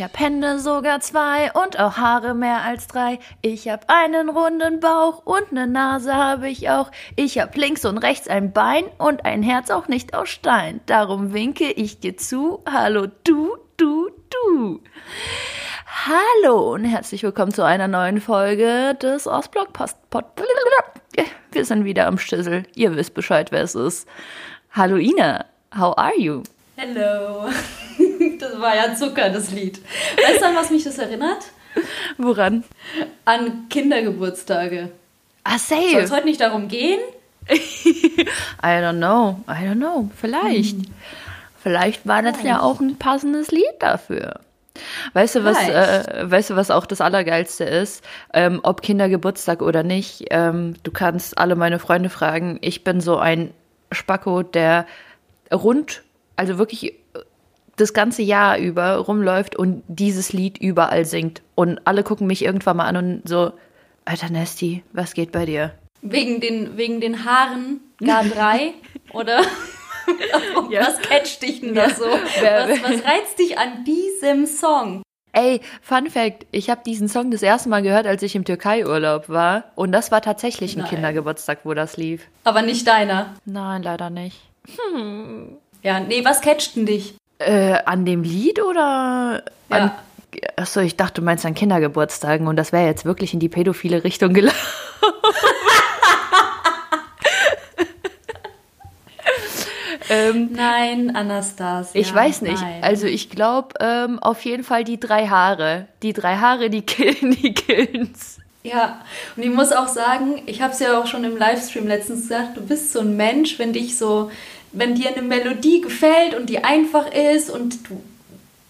Ich hab Hände sogar zwei und auch Haare mehr als drei. Ich hab einen runden Bauch und ne Nase habe ich auch. Ich hab links und rechts ein Bein und ein Herz auch nicht aus Stein. Darum winke ich dir zu. Hallo du, du, du. Hallo und herzlich willkommen zu einer neuen Folge des Ostblock Post. Wir sind wieder am Schlüssel. Ihr wisst Bescheid, wer es ist. Hallo Ina, how are you? Hello. Das war ja Zucker, das Lied. Weißt du, an was mich das erinnert? Woran? An Kindergeburtstage. Ah, safe. Soll es heute nicht darum gehen? I don't know. I don't know. Vielleicht. Hm. Vielleicht war das ja auch ein passendes Lied dafür. Weißt du, was, äh, weißt du, was auch das Allergeilste ist? Ähm, ob Kindergeburtstag oder nicht, ähm, du kannst alle meine Freunde fragen. Ich bin so ein Spacko, der rund, also wirklich das ganze Jahr über rumläuft und dieses Lied überall singt. Und alle gucken mich irgendwann mal an und so, Alter Nesty, was geht bei dir? Wegen den, wegen den Haaren gar drei? oder? ja. Was catcht dich denn da so? Was, was reizt dich an diesem Song? Ey, Fun Fact, ich habe diesen Song das erste Mal gehört, als ich im Türkei-Urlaub war. Und das war tatsächlich ein Nein. Kindergeburtstag, wo das lief. Aber nicht deiner? Nein, leider nicht. Hm. Ja, nee, was catcht denn dich? Äh, an dem Lied oder ja. an. Achso, ich dachte, du meinst an Kindergeburtstagen und das wäre jetzt wirklich in die pädophile Richtung gelaufen. ähm, nein, Anastasia. Ich weiß nicht. Nein. Also ich glaube ähm, auf jeden Fall die drei Haare. Die drei Haare, die killen, die killen's. Ja, und ich muss auch sagen, ich habe es ja auch schon im Livestream letztens gesagt, du bist so ein Mensch, wenn dich so wenn dir eine Melodie gefällt und die einfach ist und du,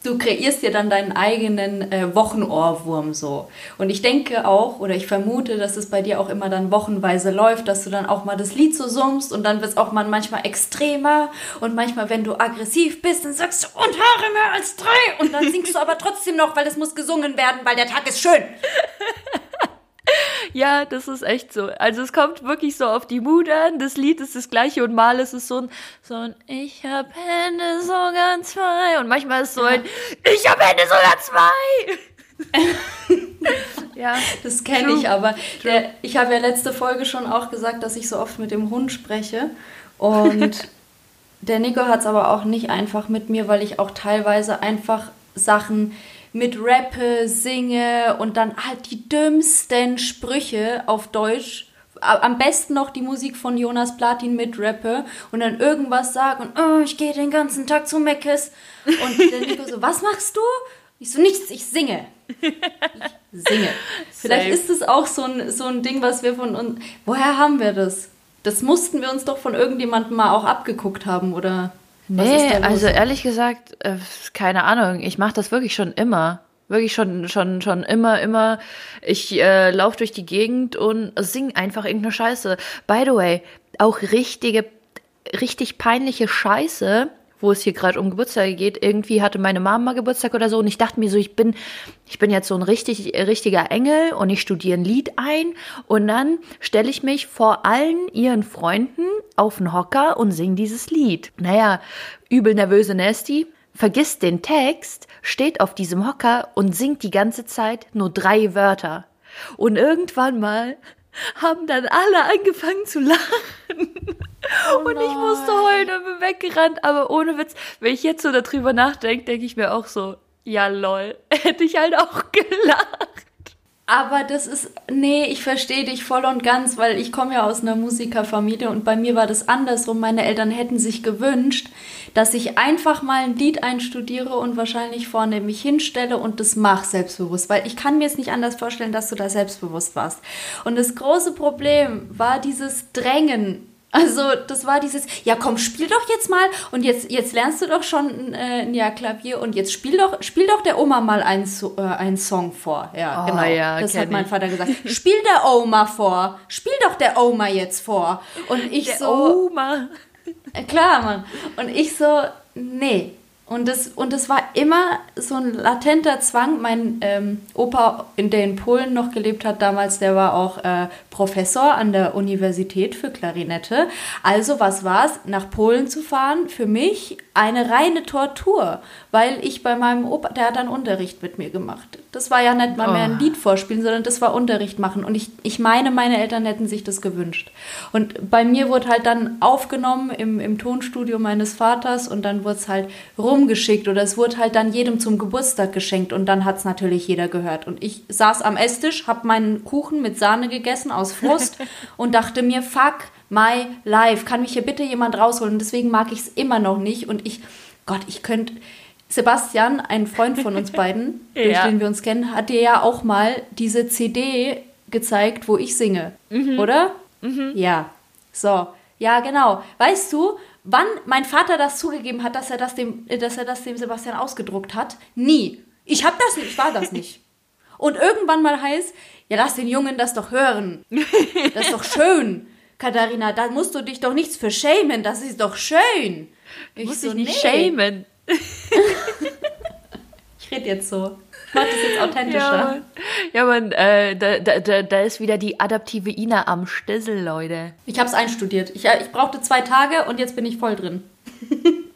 du kreierst dir dann deinen eigenen äh, Wochenohrwurm so. Und ich denke auch, oder ich vermute, dass es bei dir auch immer dann wochenweise läuft, dass du dann auch mal das Lied so summst und dann wird es auch mal manchmal extremer und manchmal, wenn du aggressiv bist, dann sagst du, und Haare mehr als drei und dann singst du aber trotzdem noch, weil es muss gesungen werden, weil der Tag ist schön. Ja, das ist echt so. Also es kommt wirklich so auf die Mut an. Das Lied ist das gleiche und mal ist es so ein, so ein Ich hab Hände sogar zwei. Und manchmal ist es so ein Ich hab Hände sogar zwei. ja, das kenne ich aber. Der, ich habe ja letzte Folge schon auch gesagt, dass ich so oft mit dem Hund spreche. Und der Nico hat es aber auch nicht einfach mit mir, weil ich auch teilweise einfach Sachen mit rappe, singe und dann halt die dümmsten Sprüche auf Deutsch. Am besten noch die Musik von Jonas Platin mit rappe und dann irgendwas sage und oh, ich gehe den ganzen Tag zu Meckes. Und der Nico so, was machst du? Ich so, nichts, ich singe. Ich singe. Vielleicht ist es auch so ein, so ein Ding, was wir von uns. Woher haben wir das? Das mussten wir uns doch von irgendjemandem mal auch abgeguckt haben, oder? Nee, also ehrlich gesagt, äh, keine Ahnung. Ich mache das wirklich schon immer. Wirklich schon, schon, schon immer, immer. Ich äh, laufe durch die Gegend und sing einfach irgendeine Scheiße. By the way, auch richtige, richtig peinliche Scheiße wo es hier gerade um Geburtstage geht. Irgendwie hatte meine Mama Geburtstag oder so und ich dachte mir so, ich bin, ich bin jetzt so ein richtig, richtiger Engel und ich studiere ein Lied ein und dann stelle ich mich vor allen ihren Freunden auf den Hocker und singe dieses Lied. Naja, übel nervöse Nasty vergisst den Text, steht auf diesem Hocker und singt die ganze Zeit nur drei Wörter. Und irgendwann mal haben dann alle angefangen zu lachen. Oh und ich musste heulen und bin weggerannt. Aber ohne Witz, wenn ich jetzt so darüber nachdenke, denke ich mir auch so, ja lol, hätte ich halt auch gelacht. Aber das ist, nee, ich verstehe dich voll und ganz, weil ich komme ja aus einer Musikerfamilie und bei mir war das andersrum. Meine Eltern hätten sich gewünscht, dass ich einfach mal ein Lied einstudiere und wahrscheinlich vorne mich hinstelle und das mache selbstbewusst, weil ich kann mir es nicht anders vorstellen, dass du da selbstbewusst warst. Und das große Problem war dieses Drängen also das war dieses, ja komm, spiel doch jetzt mal und jetzt, jetzt lernst du doch schon äh, Jahr Klavier und jetzt spiel doch, spiel doch der Oma mal einen, äh, einen Song vor. Ja, oh, genau. Ja, das hat mein ich. Vater gesagt. Spiel der Oma vor. Spiel doch der Oma jetzt vor. Und ich der so. Oma. Äh, klar, Mann. Und ich so, nee, und das, und das war immer so ein latenter Zwang. Mein ähm, Opa, in der in Polen noch gelebt hat damals, der war auch äh, Professor an der Universität für Klarinette. Also was war es, nach Polen zu fahren, für mich eine reine Tortur, weil ich bei meinem Opa, der hat dann Unterricht mit mir gemacht. Das war ja nicht mal mehr ein Oh. Lied vorspielen, sondern das war Unterricht machen. Und ich, ich meine, meine Eltern hätten sich das gewünscht. Und bei mir wurde halt dann aufgenommen im, im Tonstudio meines Vaters und dann wurde es halt rumgeschickt oder es wurde halt dann jedem zum Geburtstag geschenkt und dann hat es natürlich jeder gehört. Und ich saß am Esstisch, habe meinen Kuchen mit Sahne gegessen aus Frust und dachte mir, fuck my life, kann mich hier bitte jemand rausholen? Und deswegen mag ich es immer noch nicht und ich, Gott, ich könnte... Sebastian, ein Freund von uns beiden, durch Ja. den wir uns kennen, hat dir ja auch mal diese CD gezeigt, wo ich singe, oder? Ja. So. Ja, genau. Weißt du, wann mein Vater das zugegeben hat, dass er das dem, dass er das dem Sebastian ausgedruckt hat? Nie. Ich hab das nicht, ich war das nicht. Und irgendwann mal heißt, ja, lass den Jungen das doch hören. Das ist doch schön. Katharina, da musst du dich doch nichts für schämen, das ist doch schön. Ich Muss so, ich nicht nee. schämen. Ich rede jetzt so. Ich mach das jetzt authentischer. Ja, man, äh, da, da, da, da ist wieder die adaptive Ina am Stissel, Leute. Ich habe es einstudiert. Ich, äh, ich brauchte zwei Tage und jetzt bin ich voll drin.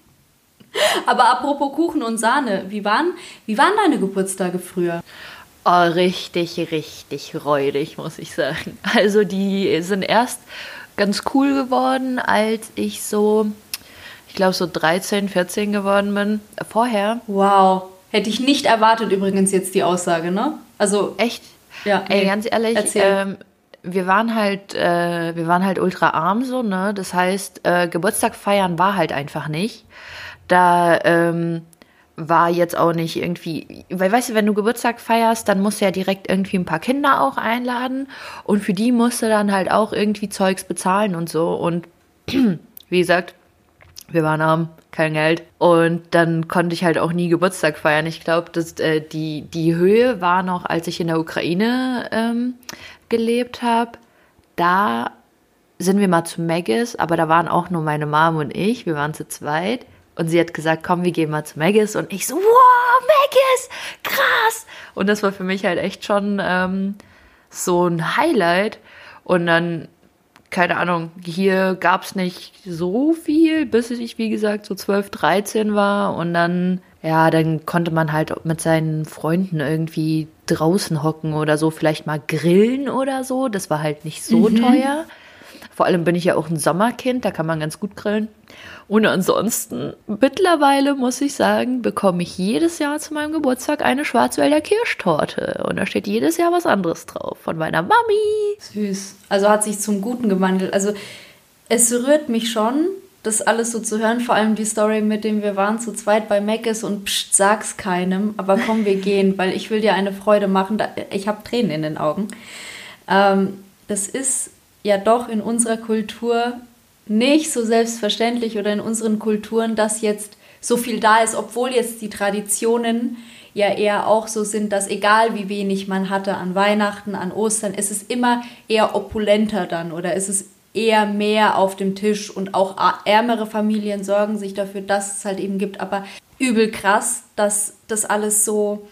Aber apropos Kuchen und Sahne, wie waren, wie waren deine Geburtstage früher? Oh, richtig, richtig räudig, muss ich sagen. Also die sind erst ganz cool geworden, als ich so, ich glaube so 13, 14 geworden bin. Vorher, Wow. Hätte ich nicht erwartet übrigens jetzt die Aussage, ne? Also, echt, ja. Ey, nee. ganz ehrlich, Erzähl. ähm, wir waren halt, äh, wir waren halt ultra arm so, ne? Das heißt, äh, Geburtstag feiern war halt einfach nicht. Da ähm, war jetzt auch nicht irgendwie, weil weißt du, wenn du Geburtstag feierst, dann musst du ja direkt irgendwie ein paar Kinder auch einladen und für die musst du dann halt auch irgendwie Zeugs bezahlen und so und wie gesagt, wir waren arm, kein Geld. Und dann konnte ich halt auch nie Geburtstag feiern. Ich glaube, dass äh, die, die Höhe war noch, als ich in der Ukraine ähm, gelebt habe. Da sind wir mal zu Maggis, aber da waren auch nur meine Mom und ich. Wir waren zu zweit. Und sie hat gesagt, komm, wir gehen mal zu Maggis. Und ich so, wow, Maggis, krass. Und das war für mich halt echt schon ähm, so ein Highlight. Und dann keine Ahnung, hier gab es nicht so viel, bis ich, wie gesagt, so 12, 13 war. Und dann, ja, dann konnte man halt mit seinen Freunden irgendwie draußen hocken oder so, vielleicht mal grillen oder so. Das war halt nicht so teuer. Vor allem bin ich ja auch ein Sommerkind, da kann man ganz gut grillen. Und ansonsten, mittlerweile muss ich sagen, bekomme ich jedes Jahr zu meinem Geburtstag eine Schwarzwälder Kirschtorte. Und da steht jedes Jahr was anderes drauf. Von meiner Mami. Süß. Also hat sich zum Guten gewandelt. Also es rührt mich schon, das alles so zu hören. Vor allem die Story, mit dem wir waren zu zweit bei Meckes und pst, sag's keinem. Aber komm, wir gehen, weil ich will dir eine Freude machen. Ich habe Tränen in den Augen. Ähm, das ist ja doch in unserer Kultur nicht so selbstverständlich oder in unseren Kulturen, dass jetzt so viel da ist, obwohl jetzt die Traditionen ja eher auch so sind, dass egal wie wenig man hatte an Weihnachten, an Ostern, ist es immer eher opulenter dann oder ist es eher mehr auf dem Tisch und auch ärmere Familien sorgen sich dafür, dass es halt eben gibt. Aber übel krass, dass das alles so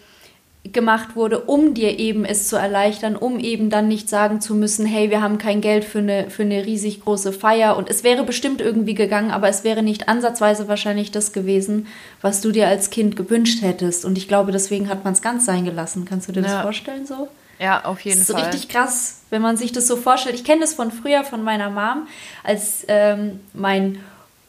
gemacht wurde, um dir eben es zu erleichtern, um eben dann nicht sagen zu müssen, hey, wir haben kein Geld für eine, für eine riesig große Feier. Und es wäre bestimmt irgendwie gegangen, aber es wäre nicht ansatzweise wahrscheinlich das gewesen, was du dir als Kind gewünscht hättest. Und ich glaube, deswegen hat man es ganz sein gelassen. Kannst du dir das Ja. vorstellen so? Ja, auf jeden Das ist Fall. richtig krass, wenn man sich das so vorstellt. Ich kenne das von früher von meiner Mom, als ähm, mein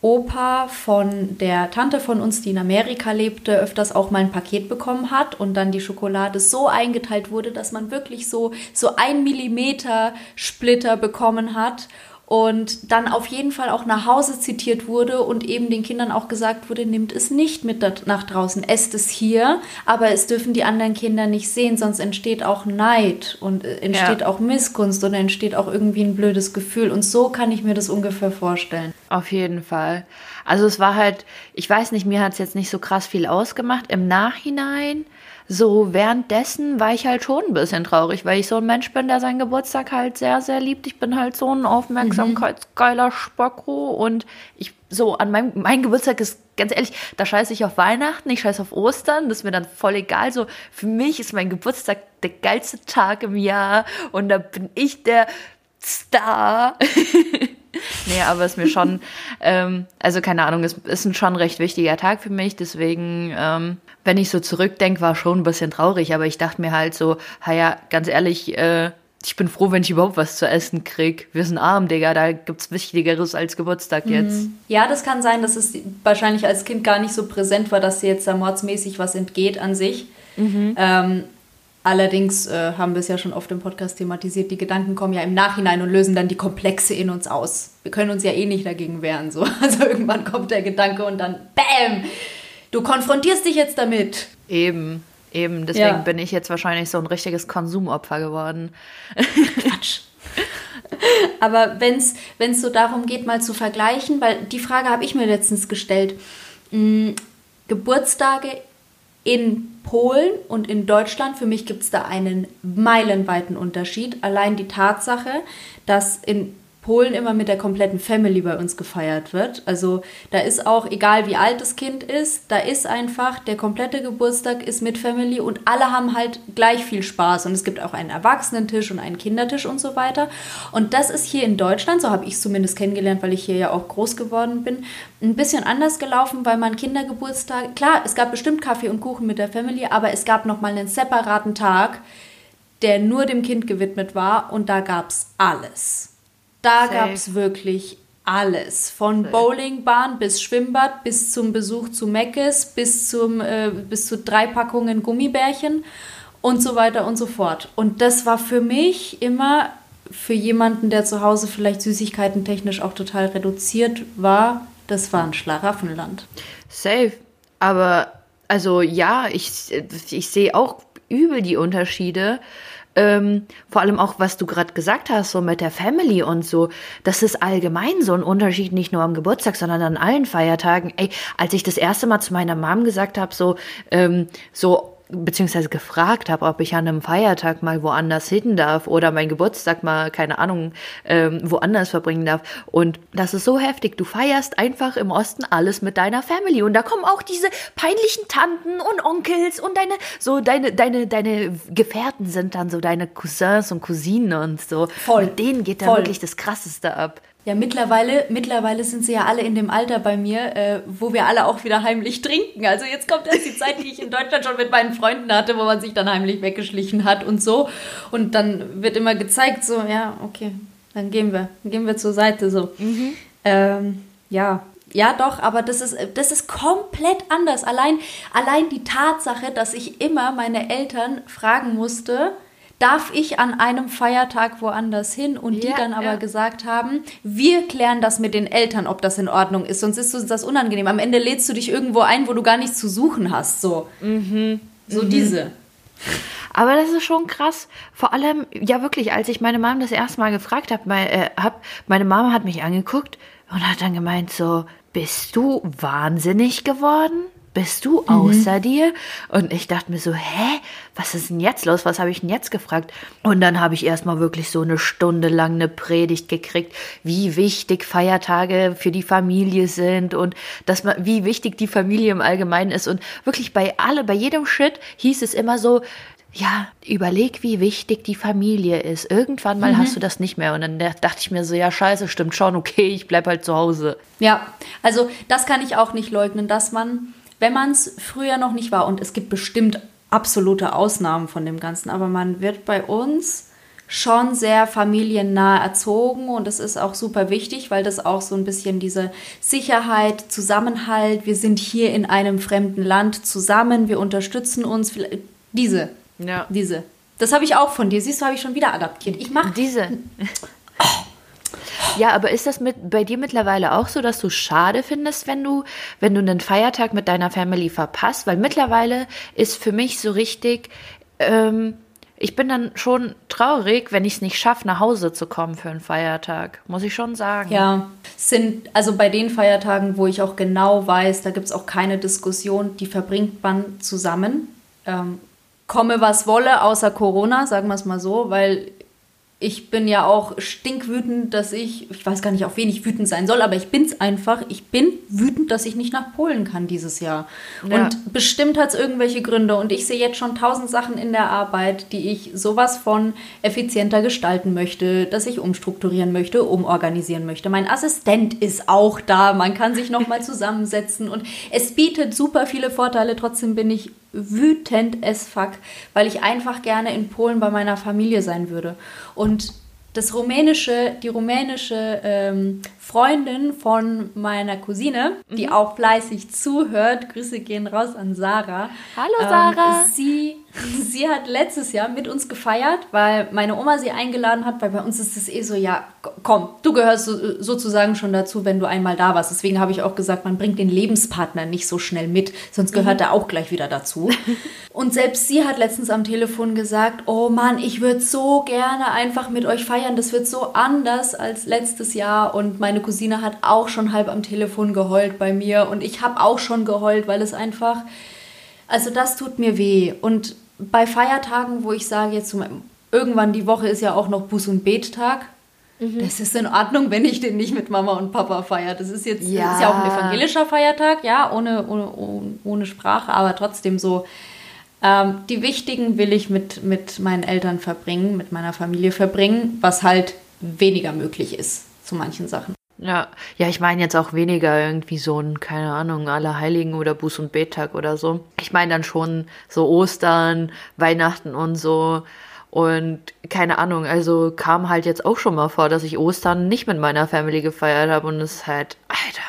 Opa von der Tante von uns, die in Amerika lebte, öfters auch mal ein Paket bekommen hat und dann die Schokolade so eingeteilt wurde, dass man wirklich so, so ein Millimeter Splitter bekommen hat und dann auf jeden Fall auch nach Hause zitiert wurde und eben den Kindern auch gesagt wurde, nimmt es nicht mit nach draußen, esst es hier, aber es dürfen die anderen Kinder nicht sehen, sonst entsteht auch Neid und äh, entsteht Ja. auch Missgunst und entsteht auch irgendwie ein blödes Gefühl und so kann ich mir das ungefähr vorstellen. Auf jeden Fall. Also es war halt, ich weiß nicht, mir hat es jetzt nicht so krass viel ausgemacht. Im Nachhinein, so währenddessen war ich halt schon ein bisschen traurig, weil ich so ein Mensch bin, der seinen Geburtstag halt sehr, sehr liebt. Ich bin halt so ein aufmerksamkeitsgeiler Spocko und ich so an meinem, mein Geburtstag ist ganz ehrlich, da scheiße ich auf Weihnachten, ich scheiße auf Ostern, das ist mir dann voll egal. So, für mich ist mein Geburtstag der geilste Tag im Jahr und da bin ich der Star. nee, aber es ist mir schon, ähm, also keine Ahnung, es ist ein schon recht wichtiger Tag für mich, deswegen, ähm, wenn ich so zurückdenke, war schon ein bisschen traurig, aber ich dachte mir halt so, ja, ganz ehrlich, äh, ich bin froh, wenn ich überhaupt was zu essen krieg. Wir sind arm, Digga, da gibt's Wichtigeres als Geburtstag jetzt. Mhm. Ja, das kann sein, dass es wahrscheinlich als Kind gar nicht so präsent war, dass dir jetzt da mordsmäßig was entgeht an sich. Mhm. Ähm, allerdings äh, haben wir es ja schon oft im Podcast thematisiert, die Gedanken kommen ja im Nachhinein und lösen dann die Komplexe in uns aus. Wir können uns ja eh nicht dagegen wehren. So. Also irgendwann kommt der Gedanke und dann BÄM! Du konfrontierst dich jetzt damit. Eben. Eben, deswegen ja. bin ich jetzt wahrscheinlich so ein richtiges Konsumopfer geworden. Quatsch. Aber wenn es so darum geht, mal zu vergleichen, weil die Frage habe ich mir letztens gestellt. Hm, Geburtstage in Polen und in Deutschland, für mich gibt es da einen meilenweiten Unterschied. Allein die Tatsache, dass in Polen immer mit der kompletten Family bei uns gefeiert wird. Also da ist auch, egal wie alt das Kind ist, da ist einfach, der komplette Geburtstag ist mit Family und alle haben halt gleich viel Spaß. Und es gibt auch einen Erwachsenentisch und einen Kindertisch und so weiter. Und das ist hier in Deutschland, so habe ich es zumindest kennengelernt, weil ich hier ja auch groß geworden bin, ein bisschen anders gelaufen, weil man Kindergeburtstag, klar, es gab bestimmt Kaffee und Kuchen mit der Family, aber es gab nochmal einen separaten Tag, der nur dem Kind gewidmet war und da gab es alles. Da gab es wirklich alles. Von Bowlingbahn bis Schwimmbad, bis zum Besuch zu Meckes, bis, zum, äh, bis zu drei Packungen Gummibärchen und so weiter und so fort. Und das war für mich immer, für jemanden, der zu Hause vielleicht Süßigkeiten technisch auch total reduziert war, das war ein Schlaraffenland. Safe. Aber, also ja, ich, ich sehe auch übel die Unterschiede. Ähm, vor allem auch, was du gerade gesagt hast, so mit der Family und so, das ist allgemein so ein Unterschied, nicht nur am Geburtstag, sondern an allen Feiertagen. Ey, als ich das erste Mal zu meiner Mom gesagt habe, so, ähm, so beziehungsweise gefragt habe, ob ich an einem Feiertag mal woanders hin darf oder meinen Geburtstag mal, keine Ahnung, ähm, woanders verbringen darf. Und das ist so heftig. Du feierst einfach im Osten alles mit deiner Family. Und da kommen auch diese peinlichen Tanten und Onkels und deine, so deine, deine, deine Gefährten sind dann so deine Cousins und Cousinen und so. Voll. Mit denen geht da wirklich das Krasseste ab. Ja, mittlerweile, mittlerweile sind sie ja alle in dem Alter bei mir, äh, wo wir alle auch wieder heimlich trinken. Also jetzt kommt erst die Zeit, die ich in Deutschland schon mit meinen Freunden hatte, wo man sich dann heimlich weggeschlichen hat und so. Und dann wird immer gezeigt, so, ja, okay, dann gehen wir, dann gehen wir zur Seite so. Mhm. Ähm, ja, ja, doch, aber das ist, das ist komplett anders. Allein, allein die Tatsache, dass ich immer meine Eltern fragen musste, darf ich an einem Feiertag woanders hin und ja, die dann aber ja. gesagt haben, wir klären das mit den Eltern, ob das in Ordnung ist, sonst ist uns das unangenehm. Am Ende lädst du dich irgendwo ein, wo du gar nichts zu suchen hast, so. Mhm. So mhm. diese. Aber das ist schon krass. Vor allem, ja wirklich, als ich meine Mom das erste Mal gefragt habe, mein, äh, hab, meine Mama hat mich angeguckt und hat dann gemeint so, bist du wahnsinnig geworden? Bist du außer mhm. dir? Und ich dachte mir so, hä, was ist denn jetzt los? Was habe ich denn jetzt gefragt? Und dann habe ich erstmal wirklich so eine Stunde lang eine Predigt gekriegt, wie wichtig Feiertage für die Familie sind und dass man, wie wichtig die Familie im Allgemeinen ist. Und wirklich bei alle, bei jedem Schritt hieß es immer so, ja, überleg, wie wichtig die Familie ist. Irgendwann mal mhm. hast du das nicht mehr. Und dann dachte ich mir so, ja, scheiße, stimmt schon, okay, ich bleib halt zu Hause. Ja, also das kann ich auch nicht leugnen, dass man wenn man es früher noch nicht war, und es gibt bestimmt absolute Ausnahmen von dem Ganzen, aber man wird bei uns schon sehr familiennah erzogen und das ist auch super wichtig, weil das auch so ein bisschen diese Sicherheit, Zusammenhalt, wir sind hier in einem fremden Land zusammen, wir unterstützen uns, diese, ja. diese. Das habe ich auch von dir. Siehst du, habe ich schon wieder adaptiert. Ich mache diese. Ja, aber ist das mit, bei dir mittlerweile auch so, dass du schade findest, wenn du, wenn du einen Feiertag mit deiner Family verpasst? Weil mittlerweile ist für mich so richtig, ähm, ich bin dann schon traurig, wenn ich es nicht schaffe, nach Hause zu kommen für einen Feiertag, muss ich schon sagen. Ja, sind also bei den Feiertagen, wo ich auch genau weiß, da gibt es auch keine Diskussion, die verbringt man zusammen. Ähm, komme was wolle, außer Corona, sagen wir es mal so, weil ich bin ja auch stinkwütend, dass ich, ich weiß gar nicht, auf wen ich wütend sein soll, aber ich bin's einfach. Ich bin wütend, dass ich nicht nach Polen kann dieses Jahr. Ja. Und bestimmt hat es irgendwelche Gründe. Und ich sehe jetzt schon tausend Sachen in der Arbeit, die ich sowas von effizienter gestalten möchte, dass ich umstrukturieren möchte, umorganisieren möchte. Mein Assistent ist auch da. Man kann sich nochmal zusammensetzen. Und es bietet super viele Vorteile. Trotzdem bin ich wütend as fuck, weil ich einfach gerne in Polen bei meiner Familie sein würde. Und das rumänische, die rumänische ähm, Freundin von meiner Cousine, mhm. die auch fleißig zuhört, Grüße gehen raus an Sarah. Hallo Sarah. Ähm, sie sie hat letztes Jahr mit uns gefeiert, weil meine Oma sie eingeladen hat, weil bei uns ist es eh so, ja, komm, du gehörst so, sozusagen schon dazu, wenn du einmal da warst. Deswegen habe ich auch gesagt, man bringt den Lebenspartner nicht so schnell mit, sonst gehört mhm. er auch gleich wieder dazu. Und selbst sie hat letztens am Telefon gesagt, oh Mann, ich würde so gerne einfach mit euch feiern, das wird so anders als letztes Jahr. Und meine Cousine hat auch schon halb am Telefon geheult bei mir und ich habe auch schon geheult, weil es einfach... Also das tut mir weh. Und bei Feiertagen, wo ich sage, jetzt zum, irgendwann die Woche ist ja auch noch Buß- und Bettag. Mhm. Das ist in Ordnung, wenn ich den nicht mit Mama und Papa feiere. Das ist jetzt ja, ist ja auch ein evangelischer Feiertag, ja, ohne, ohne, ohne Sprache, aber trotzdem so. Ähm, die wichtigen will ich mit, mit meinen Eltern verbringen, mit meiner Familie verbringen, was halt weniger möglich ist zu manchen Sachen. Ja, ja, ich meine jetzt auch weniger irgendwie so ein, keine Ahnung, Allerheiligen oder Buß- und Bettag oder so. Ich meine dann schon so Ostern, Weihnachten und so. Und keine Ahnung, also kam halt jetzt auch schon mal vor, dass ich Ostern nicht mit meiner Family gefeiert habe und es halt, Alter,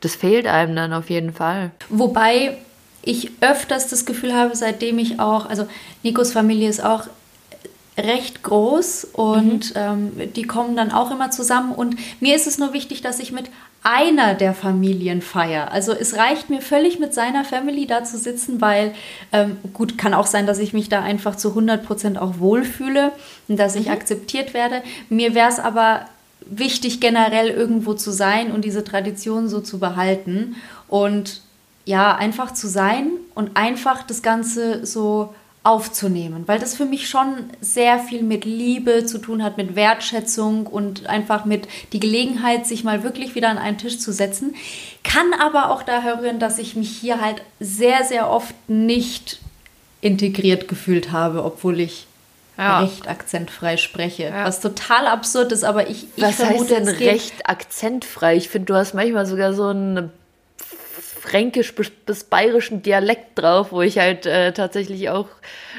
das fehlt einem dann auf jeden Fall. Wobei ich öfters das Gefühl habe, seitdem ich auch, also Nikos Familie ist auch recht groß und mhm. ähm, die kommen dann auch immer zusammen. Und mir ist es nur wichtig, dass ich mit einer der Familien feiere. Also es reicht mir völlig mit seiner Family da zu sitzen, weil ähm, gut, kann auch sein, dass ich mich da einfach zu 100 Prozent auch wohlfühle und dass ich mhm. akzeptiert werde. Mir wäre es aber wichtig, generell irgendwo zu sein und diese Tradition so zu behalten und ja, einfach zu sein und einfach das Ganze so aufzunehmen, weil das für mich schon sehr viel mit Liebe zu tun hat, mit Wertschätzung und einfach mit die Gelegenheit, sich mal wirklich wieder an einen Tisch zu setzen. Kann aber auch daher rühren, dass ich mich hier halt sehr, sehr oft nicht integriert gefühlt habe, obwohl ich ja. recht akzentfrei spreche. Ja. Was total absurd ist, aber ich, ich Was vermute, heißt denn recht akzentfrei? Ich finde, du hast manchmal sogar so ein fränkisch bis, bis bayerischen Dialekt drauf, wo ich halt äh, tatsächlich auch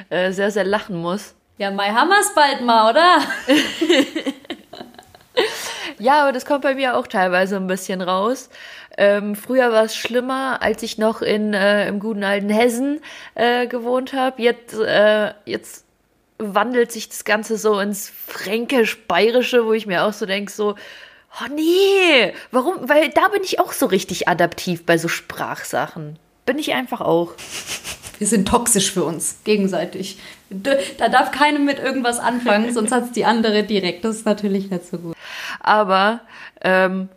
äh, sehr, sehr lachen muss. Ja, Mai hammer's bald mal, oder? ja, aber das kommt bei mir auch teilweise ein bisschen raus. Ähm, früher war es schlimmer, als ich noch in äh, im guten alten Hessen äh, gewohnt habe. Jetzt, äh, jetzt wandelt sich das Ganze so ins fränkisch-bayerische, wo ich mir auch so denke, so, Oh nee, warum? Weil da bin ich auch so richtig adaptiv bei so Sprachsachen. Bin ich einfach auch. Wir sind toxisch für uns, gegenseitig. Da darf keine mit irgendwas anfangen, sonst hat es die andere direkt. Das ist natürlich nicht so gut. Aber ähm,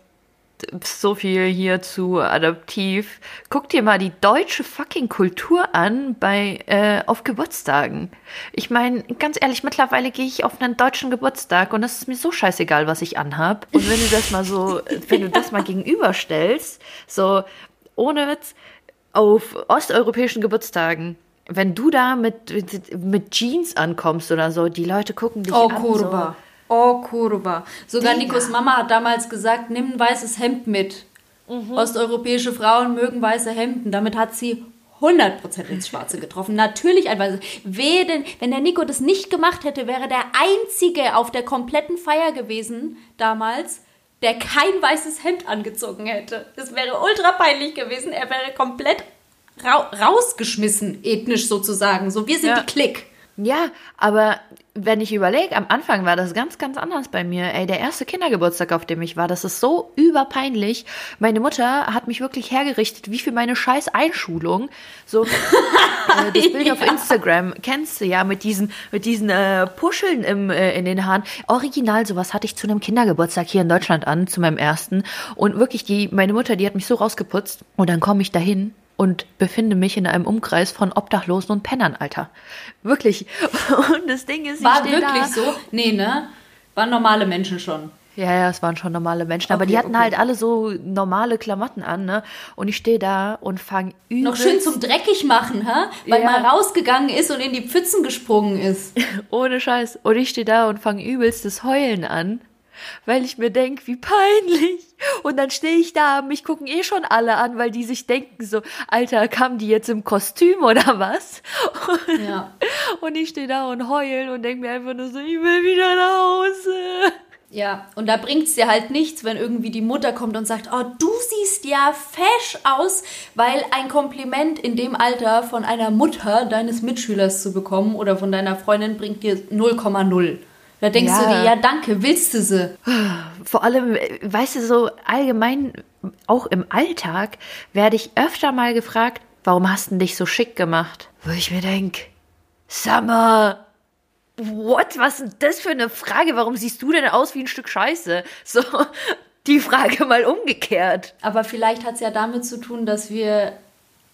so viel hier zu adaptiv. Guck dir mal die deutsche fucking Kultur an bei äh, auf Geburtstagen. Ich meine, ganz ehrlich, mittlerweile gehe ich auf einen deutschen Geburtstag und es ist mir so scheißegal, was ich anhab. Und wenn du das mal so, wenn du das mal gegenüberstellst, so ohne Witz, auf osteuropäischen Geburtstagen, wenn du da mit, mit Jeans ankommst oder so, die Leute gucken dich oh, an. Kurva. So, Oh, Kurva. Sogar Digga. Nikos Mama hat damals gesagt, nimm ein weißes Hemd mit. Mhm. Osteuropäische Frauen mögen weiße Hemden. Damit hat sie 100% ins Schwarze getroffen. Natürlich ein weißes. Wenn, wenn der Nico das nicht gemacht hätte, wäre der Einzige auf der kompletten Feier gewesen damals, der kein weißes Hemd angezogen hätte. Das wäre ultra peinlich gewesen. Er wäre komplett ra rausgeschmissen, ethnisch sozusagen. So, wir sind ja. die Klick. Ja, aber wenn ich überlege, am Anfang war das ganz, ganz anders bei mir. Ey, der erste Kindergeburtstag, auf dem ich war, das ist so überpeinlich. Meine Mutter hat mich wirklich hergerichtet, wie für meine scheiß Einschulung. So, äh, das Bild ja. auf Instagram kennst du ja mit diesen, mit diesen äh, Puscheln im, äh, in den Haaren. Original, sowas hatte ich zu einem Kindergeburtstag hier in Deutschland an, zu meinem ersten. Und wirklich, die, meine Mutter, die hat mich so rausgeputzt. Und dann komme ich dahin und befinde mich in einem Umkreis von Obdachlosen und Pennern, Alter. Wirklich. Und das Ding ist, ich War wirklich da. so? Nee, ne? Waren normale Menschen schon. Ja, ja, es waren schon normale Menschen, aber die hatten okay. halt alle so normale Klamotten an, ne? Und ich stehe da und fange übelst... Noch schön zum Dreckig machen, hä? Weil Ja. man rausgegangen ist und in die Pfützen gesprungen ist. Ohne Scheiß. Und ich stehe da und fange übelst das Heulen an, weil ich mir denk, wie peinlich. Und dann stehe ich da, mich gucken eh schon alle an, weil die sich denken so, Alter, kamen die jetzt im Kostüm oder was? Ja. Und ich stehe da und heul und denk mir einfach nur so, ich will wieder nach Hause. Ja, und da bringt's dir halt nichts, wenn irgendwie die Mutter kommt und sagt, oh, du siehst ja fesch aus, weil ein Kompliment in dem Alter von einer Mutter deines Mitschülers zu bekommen oder von deiner Freundin bringt dir 0,0. Da denkst Ja. du dir, ja danke, willst du sie? Vor allem, äh, weißt du, so allgemein, auch im Alltag, werde ich öfter mal gefragt, warum hast du dich so schick gemacht? Wo ich mir denk, Summer, what? Was ist das für eine Frage? Warum siehst du denn aus wie ein Stück Scheiße? So, die Frage mal umgekehrt. Aber vielleicht hat's ja damit zu tun, dass wir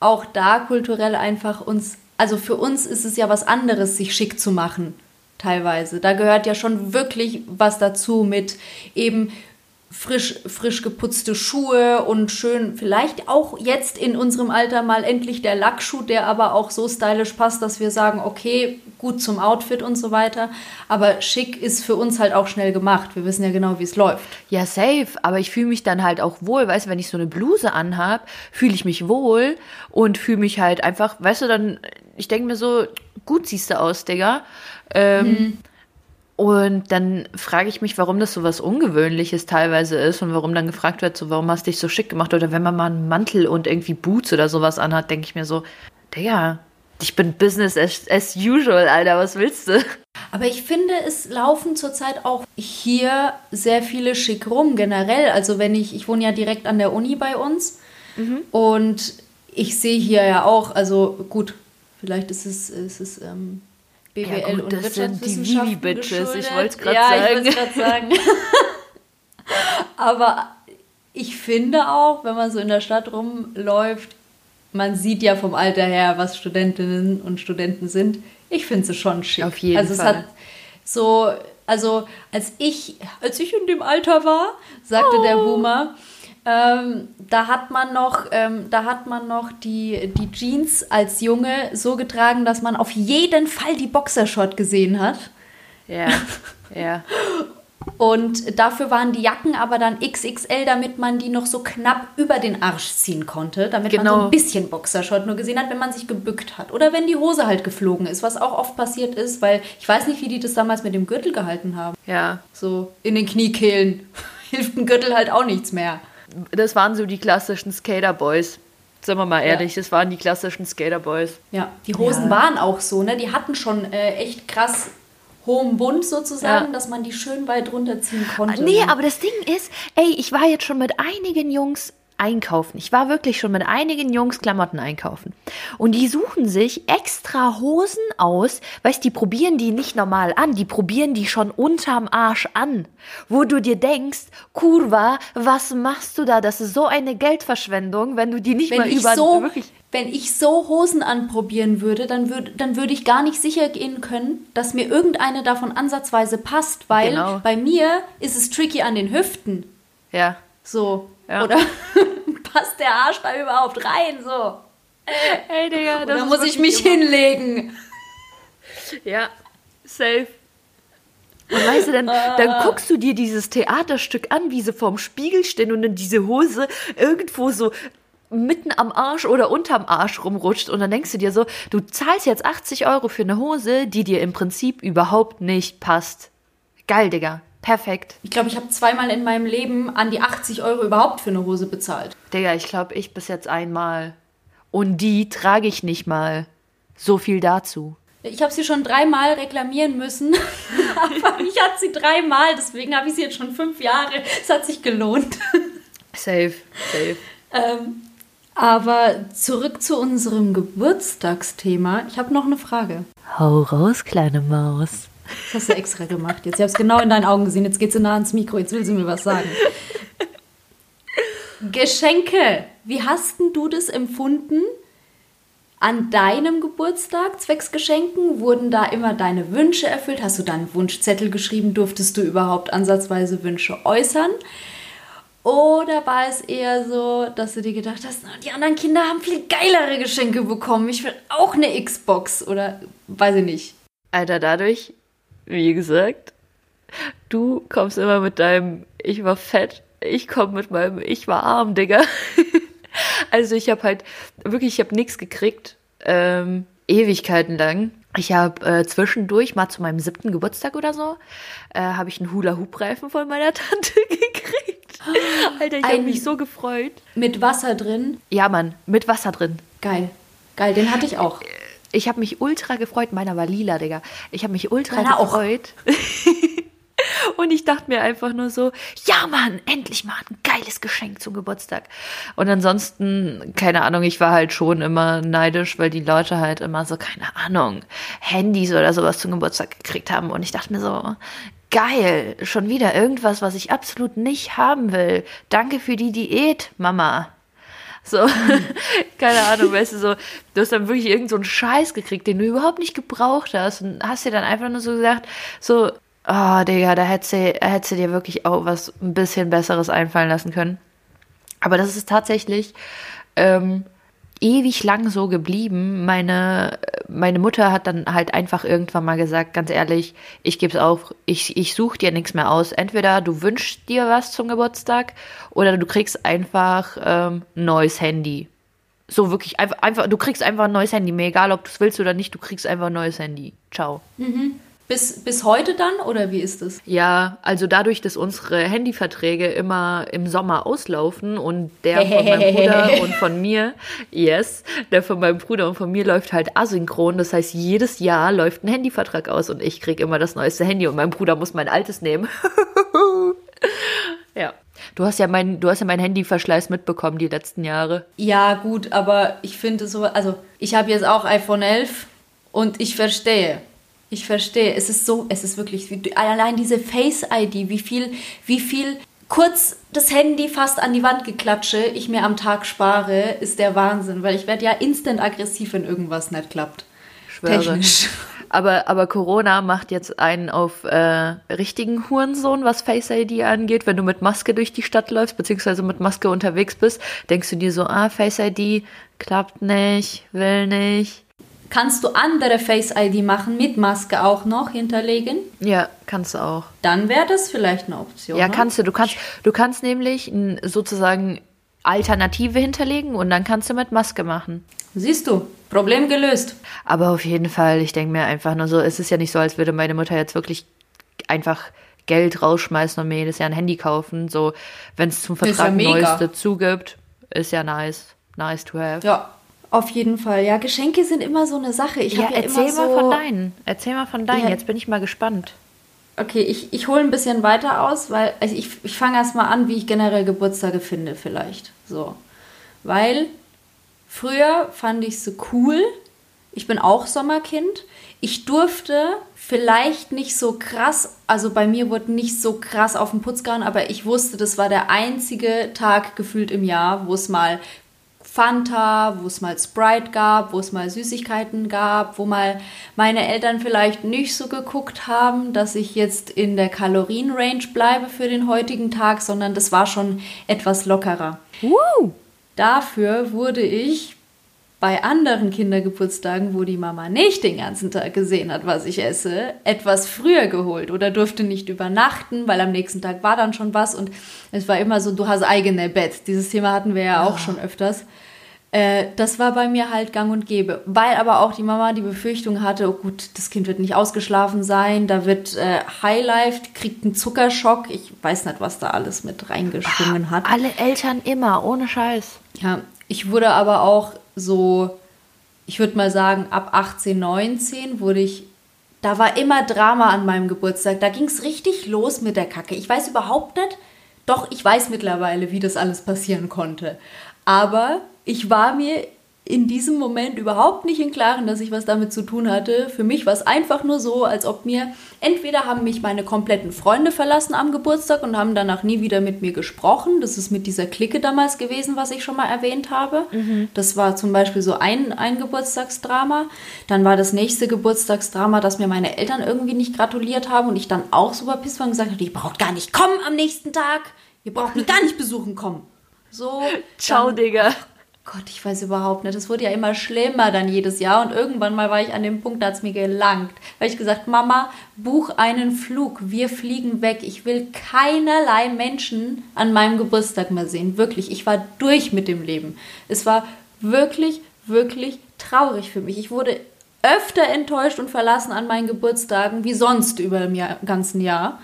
auch da kulturell einfach uns, also für uns ist es ja was anderes, sich schick zu machen, teilweise. Da gehört ja schon wirklich was dazu mit eben frisch, frisch geputzte Schuhe und schön, vielleicht auch jetzt in unserem Alter mal endlich der Lackschuh, der aber auch so stylisch passt, dass wir sagen, okay, gut zum Outfit und so weiter. Aber schick ist für uns halt auch schnell gemacht. Wir wissen ja genau, wie es läuft. Ja, safe, aber ich fühle mich dann halt auch wohl, weißt du, wenn ich so eine Bluse anhab, fühle ich mich wohl und fühle mich halt einfach, weißt du, dann, ich denke mir so, gut siehst du aus, Digga. Ähm, Und dann frage ich mich, warum das so was Ungewöhnliches teilweise ist und warum dann gefragt wird, so, warum hast du dich so schick gemacht? Oder wenn man mal einen Mantel und irgendwie Boots oder sowas anhat, denke ich mir so, Digga, ich bin Business as, as usual, Alter, was willst du? Aber ich finde, es laufen zurzeit auch hier sehr viele schick rum, generell. Also wenn ich, ich wohne ja direkt an der Uni bei uns und ich sehe hier ja auch, also gut, vielleicht ist es, ist es ähm, BWL Ja, gut, und das sind die Vivi-Bitches, ich geschuldet. wollt's grad ja, sagen. ich wollte es gerade sagen. Aber ich finde auch, wenn man so in der Stadt rumläuft, man sieht ja vom Alter her, was Studentinnen und Studenten sind. Ich finde sie schon schick. Auf jeden also Fall. Es hat so, also als ich, als ich in dem Alter war, sagte der Oh. Boomer, ähm, da hat man noch, ähm, da hat man noch die, die Jeans als Junge so getragen, dass man auf jeden Fall die Boxershort gesehen hat. Ja, ja. Und dafür waren die Jacken aber dann XXL, damit man die noch so knapp über den Arsch ziehen konnte, damit man so Genau. ein bisschen Boxershort nur gesehen hat, wenn man sich gebückt hat. Oder wenn die Hose halt geflogen ist, was auch oft passiert ist, weil ich weiß nicht, wie die das damals mit dem Gürtel gehalten haben. Ja, So in den Kniekehlen hilft ein Gürtel halt auch nichts mehr. Das waren so die klassischen Skaterboys. Sagen wir mal ehrlich, das waren die klassischen Skaterboys. Ja, die Hosen Ja. waren auch so, ne? Die hatten schon äh, echt krass hohen Bund sozusagen, Ja. dass man die schön weit runterziehen konnte. Nee, ne? aber das Ding ist, ey, ich war jetzt schon mit einigen Jungs einkaufen. Ich war wirklich schon mit einigen Jungs Klamotten einkaufen. Und die suchen sich extra Hosen aus, weißt, die probieren die nicht normal an, die probieren die schon unterm Arsch an. Wo du dir denkst, Kurva, was machst du da? Das ist so eine Geldverschwendung, wenn du die nicht wenn mal über so, wenn ich so Hosen anprobieren würde, dann würde dann würde ich gar nicht sicher gehen können, dass mir irgendeine davon ansatzweise passt, weil Genau. bei mir ist es tricky an den Hüften. ja. So. Ja. Oder passt der Arsch da überhaupt rein? So. Ey, Digga, Oder muss ich mich hinlegen? Ja, safe. Und weißt du, dann, dann guckst du dir dieses Theaterstück an, wie sie vorm Spiegel stehen und dann diese Hose irgendwo so mitten am Arsch oder unterm Arsch rumrutscht und dann denkst du dir so, du zahlst jetzt 80 Euro für eine Hose, die dir im Prinzip überhaupt nicht passt. Geil, Digga. Perfekt. Ich glaube, ich habe zweimal in meinem Leben an die 80 Euro überhaupt für eine Hose bezahlt. Digga, ich glaube, ich bis jetzt einmal. Und die trage ich nicht mal. So viel dazu. Ich habe sie schon dreimal reklamieren müssen, aber ich hatte sie dreimal, deswegen habe ich sie jetzt schon fünf Jahre. Es hat sich gelohnt. Safe, safe. Ähm, aber zurück zu unserem Geburtstagsthema. Ich habe noch eine Frage. Hau raus, kleine Maus. Das hast du extra gemacht jetzt. Habe es genau in deinen Augen gesehen. Jetzt geht sie nah ans Mikro. Jetzt will sie mir was sagen. Geschenke. Wie hast du das empfunden, An deinem Geburtstag, zwecks Geschenken, wurden da immer deine Wünsche erfüllt? Hast du deinen Wunschzettel geschrieben? Durftest du überhaupt ansatzweise Wünsche äußern? Oder war es eher so, dass du dir gedacht hast, die anderen Kinder haben viel geilere Geschenke bekommen, ich will auch eine Xbox oder weiß ich nicht. Alter, dadurch, wie gesagt, du kommst immer mit deinem Ich war fett, ich komme mit meinem Ich war arm, Digga. also ich habe halt wirklich, ich habe nichts gekriegt, ähm, Ewigkeiten lang. Ich habe äh, zwischendurch mal zu meinem siebten Geburtstag oder so, äh, habe ich einen Hula-Hoop-Reifen von meiner Tante gekriegt. Alter, ich habe mich so gefreut. Mit Wasser drin? Ja, Mann, mit Wasser drin. Geil. Geil, den hatte ich auch. Ich habe mich ultra gefreut. Meiner war lila, Digga. Ich habe mich ultra Meiner gefreut. Und ich dachte mir einfach nur so, ja Mann, endlich mal ein geiles Geschenk zum Geburtstag. Und ansonsten, keine Ahnung, ich war halt schon immer neidisch, weil die Leute halt immer so, keine Ahnung, Handys oder sowas zum Geburtstag gekriegt haben. Und ich dachte mir so, geil, schon wieder irgendwas, was ich absolut nicht haben will. Danke für die Diät, Mama. So, keine Ahnung, weißt du, so, du hast dann wirklich irgendeinen so Scheiß gekriegt, den du überhaupt nicht gebraucht hast und hast dir dann einfach nur so gesagt, so, oh, Digga, da hättest du, hättest du dir wirklich auch was ein bisschen Besseres einfallen lassen können. Aber das ist tatsächlich, ähm, ewig lang so geblieben. Meine, meine Mutter hat dann halt einfach irgendwann mal gesagt, ganz ehrlich, ich gebe es auf, ich, ich suche dir nichts mehr aus. Entweder du wünschst dir was zum Geburtstag oder du kriegst einfach ähm, ein neues Handy. So wirklich einfach, einfach, du kriegst einfach ein neues Handy. Mir egal, ob du es willst oder nicht, du kriegst einfach ein neues Handy. Ciao. Mhm. Bis, bis heute dann oder wie ist es? Ja, also dadurch, dass unsere Handyverträge immer im Sommer auslaufen und der von meinem Bruder und von mir, yes, der von meinem Bruder und von mir läuft halt asynchron. Das heißt, jedes Jahr läuft ein Handyvertrag aus und ich kriege immer das neueste Handy und mein Bruder muss mein altes nehmen. ja. Du hast ja mein, du hast ja mein Handyverschleiß mitbekommen die letzten Jahre. Ja, gut, aber ich finde so, also ich habe jetzt auch iPhone 11 und ich verstehe ich verstehe. Es ist so, es ist wirklich, allein diese Face-ID, wie viel, wie viel kurz das Handy fast an die Wand geklatsche ich mir am Tag spare, ist der Wahnsinn, weil ich werde ja instant aggressiv, wenn irgendwas nicht klappt. Schwöre. Technisch. Aber, aber Corona macht jetzt einen auf äh, richtigen Hurensohn, was Face ID angeht. Wenn du mit Maske durch die Stadt läufst, beziehungsweise mit Maske unterwegs bist, denkst du dir so, ah, Face ID klappt nicht, will nicht. Kannst du andere Face ID machen mit Maske auch noch hinterlegen? Ja, kannst du auch. Dann wäre das vielleicht eine Option. Ja, ne? kannst du. Du kannst, du kannst nämlich sozusagen Alternative hinterlegen und dann kannst du mit Maske machen. Siehst du, Problem gelöst. Aber auf jeden Fall, ich denke mir einfach nur so, es ist ja nicht so, als würde meine Mutter jetzt wirklich einfach Geld rausschmeißen und mir jedes Jahr ein Handy kaufen. So, wenn es zum Vertrag ja Neueste zugibt, ist ja nice. Nice to have. Ja, auf jeden Fall. Ja, Geschenke sind immer so eine Sache. Ich ja, ja erzähl immer mal so, von deinen. Erzähl mal von deinen. Ja. Jetzt bin ich mal gespannt. Okay, ich, ich hole ein bisschen weiter aus, weil also ich, ich fange erst mal an, wie ich generell Geburtstage finde, vielleicht. So. Weil früher fand ich es so cool. Ich bin auch Sommerkind. Ich durfte vielleicht nicht so krass, also bei mir wurde nicht so krass auf den Putz gehauen, aber ich wusste, das war der einzige Tag gefühlt im Jahr, wo es mal Fanta, wo es mal Sprite gab, wo es mal Süßigkeiten gab, wo mal meine Eltern vielleicht nicht so geguckt haben, dass ich jetzt in der Kalorienrange bleibe für den heutigen Tag, sondern das war schon etwas lockerer. Uh. Dafür wurde ich bei anderen Kindergeburtstagen, wo die Mama nicht den ganzen Tag gesehen hat, was ich esse, etwas früher geholt oder durfte nicht übernachten, weil am nächsten Tag war dann schon was und es war immer so, du hast eigene Bett. Dieses Thema hatten wir ja auch schon öfters. Äh, das war bei mir halt gang und gäbe. Weil aber auch die Mama die Befürchtung hatte, oh gut, das Kind wird nicht ausgeschlafen sein, da wird äh, Highlife, kriegt einen Zuckerschock. Ich weiß nicht, was da alles mit reingeschwungen hat. Alle Eltern immer, ohne Scheiß. Ja, ich wurde aber auch so, ich würde mal sagen, ab 18, 19 wurde ich da war immer Drama an meinem Geburtstag. Da ging es richtig los mit der Kacke. Ich weiß überhaupt nicht, doch ich weiß mittlerweile, wie das alles passieren konnte. Aber ich war mir in diesem Moment überhaupt nicht im Klaren, dass ich was damit zu tun hatte. Für mich war es einfach nur so, als ob mir entweder haben mich meine kompletten Freunde verlassen am Geburtstag und haben danach nie wieder mit mir gesprochen. Das ist mit dieser Clique damals gewesen, was ich schon mal erwähnt habe. Mhm. Das war zum Beispiel so ein, ein Geburtstagsdrama. Dann war das nächste Geburtstagsdrama, dass mir meine Eltern irgendwie nicht gratuliert haben und ich dann auch super piss war und gesagt habe, ihr braucht gar nicht kommen am nächsten Tag. Ihr braucht mich gar nicht besuchen kommen. So. Ciao, dann, Digga. Gott, ich weiß überhaupt nicht. Es wurde ja immer schlimmer dann jedes Jahr. Und irgendwann mal war ich an dem Punkt, da hat es mir gelangt. Habe ich gesagt, Mama, buch einen Flug. Wir fliegen weg. Ich will keinerlei Menschen an meinem Geburtstag mehr sehen. Wirklich. Ich war durch mit dem Leben. Es war wirklich, wirklich traurig für mich. Ich wurde öfter enttäuscht und verlassen an meinen Geburtstagen wie sonst über dem ganzen Jahr.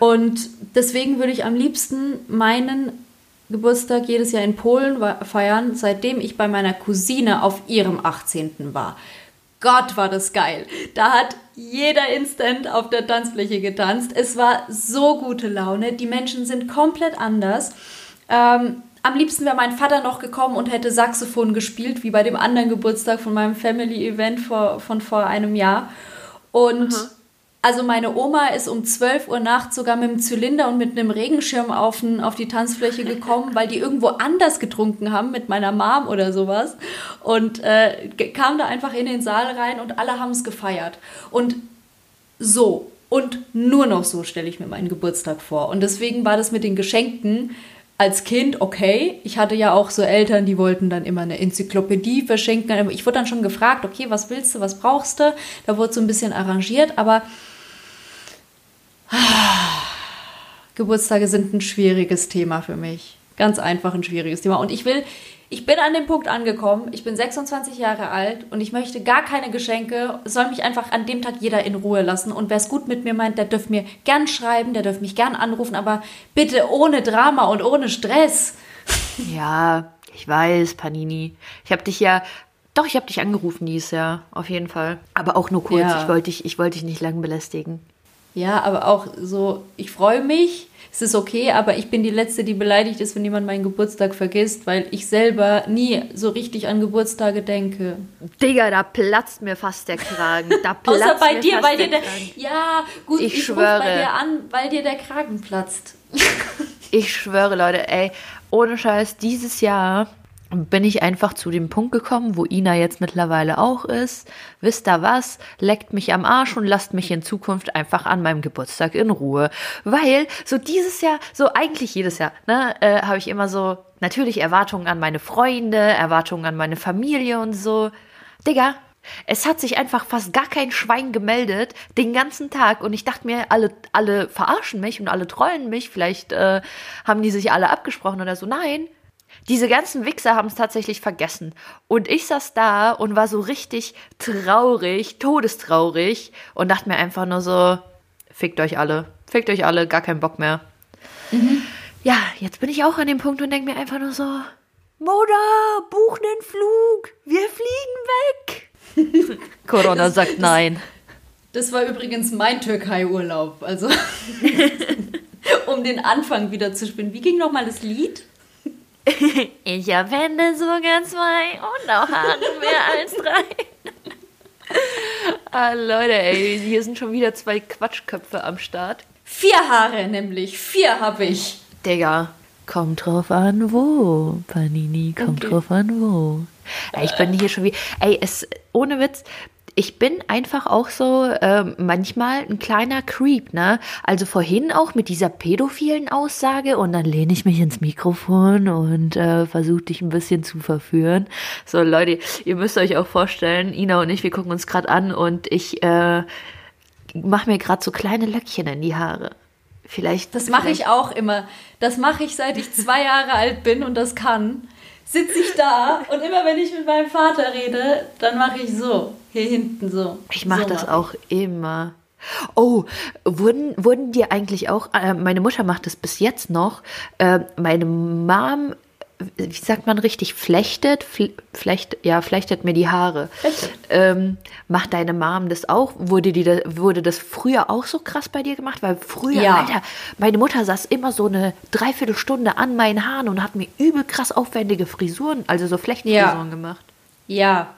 Und deswegen würde ich am liebsten meinen Geburtstag jedes Jahr in Polen feiern, seitdem ich bei meiner Cousine auf ihrem 18. war. Gott, war das geil. Da hat jeder Instant auf der Tanzfläche getanzt. Es war so gute Laune. Die Menschen sind komplett anders. Ähm, am liebsten wäre mein Vater noch gekommen und hätte Saxophon gespielt, wie bei dem anderen Geburtstag von meinem Family Event vor, von vor einem Jahr. Und mhm. Also meine Oma ist um 12 Uhr nachts sogar mit einem Zylinder und mit einem Regenschirm auf, ein, auf die Tanzfläche gekommen, weil die irgendwo anders getrunken haben mit meiner Mom oder sowas. Und äh, kam da einfach in den Saal rein und alle haben es gefeiert. Und so und nur noch so stelle ich mir meinen Geburtstag vor. Und deswegen war das mit den Geschenken als Kind okay. Ich hatte ja auch so Eltern, die wollten dann immer eine Enzyklopädie verschenken. Ich wurde dann schon gefragt, okay, was willst du, was brauchst du? Da wurde so ein bisschen arrangiert, aber Geburtstage sind ein schwieriges Thema für mich. Ganz einfach ein schwieriges Thema. Und ich will, ich bin an dem Punkt angekommen, ich bin 26 Jahre alt und ich möchte gar keine Geschenke. Es soll mich einfach an dem Tag jeder in Ruhe lassen. Und wer es gut mit mir meint, der dürft mir gern schreiben, der dürft mich gern anrufen, aber bitte ohne Drama und ohne Stress. Ja, ich weiß, Panini. Ich habe dich ja doch, ich habe dich angerufen dieses Jahr, auf jeden Fall. Aber auch nur kurz. Ja. Ich wollte dich, ich wollte dich nicht lang belästigen. Ja, aber auch so, ich freue mich, es ist okay, aber ich bin die Letzte, die beleidigt ist, wenn jemand meinen Geburtstag vergisst, weil ich selber nie so richtig an Geburtstage denke. Digga, da platzt mir fast der Kragen. Da platzt Außer bei mir dir, weil dir der, Ja, gut, ich, ich schwöre. bei dir an, weil dir der Kragen platzt. ich schwöre, Leute, ey, ohne Scheiß, dieses Jahr bin ich einfach zu dem Punkt gekommen, wo Ina jetzt mittlerweile auch ist. Wisst ihr was? Leckt mich am Arsch und lasst mich in Zukunft einfach an meinem Geburtstag in Ruhe. Weil so dieses Jahr, so eigentlich jedes Jahr, ne, äh, habe ich immer so natürlich Erwartungen an meine Freunde, Erwartungen an meine Familie und so. Digga, es hat sich einfach fast gar kein Schwein gemeldet den ganzen Tag und ich dachte mir, alle, alle verarschen mich und alle trollen mich. Vielleicht äh, haben die sich alle abgesprochen oder so. Nein, diese ganzen Wichser haben es tatsächlich vergessen. Und ich saß da und war so richtig traurig, todestraurig und dachte mir einfach nur so, fickt euch alle, fickt euch alle, gar keinen Bock mehr. Mhm. Ja, jetzt bin ich auch an dem Punkt und denke mir einfach nur so, Moda, buch einen Flug, wir fliegen weg. Corona das, sagt nein. Das war übrigens mein Türkei-Urlaub, also um den Anfang wieder zu spielen. Wie ging nochmal das Lied? ich habe Hände sogar zwei und auch Haare mehr als drei. ah, Leute, ey, hier sind schon wieder zwei Quatschköpfe am Start. Vier Haare nämlich, vier habe ich. Digga, kommt drauf an, wo, Panini, kommt okay. drauf an, wo. Ey, ich bin hier schon wie, ey, es, ohne Witz, ich bin einfach auch so äh, manchmal ein kleiner Creep, ne? Also vorhin auch mit dieser pädophilen Aussage und dann lehne ich mich ins Mikrofon und äh, versuche dich ein bisschen zu verführen. So Leute, ihr müsst euch auch vorstellen, Ina und ich, wir gucken uns gerade an und ich äh, mache mir gerade so kleine Löckchen in die Haare. Vielleicht. Das mache ich auch immer. Das mache ich seit ich zwei Jahre alt bin und das kann sitze ich da und immer wenn ich mit meinem Vater rede, dann mache ich so, hier hinten so. Ich mache so das auch immer. Oh, wurden, wurden dir eigentlich auch, äh, meine Mutter macht das bis jetzt noch, äh, meine Mom wie sagt man richtig, flechtet, flecht, ja, flechtet mir die Haare. Ähm, macht deine Mom das auch? Wurde, die, wurde das früher auch so krass bei dir gemacht? Weil früher, ja. Alter, meine Mutter saß immer so eine Dreiviertelstunde an meinen Haaren und hat mir übel krass aufwendige Frisuren, also so Flechtfrisuren ja. gemacht. Ja.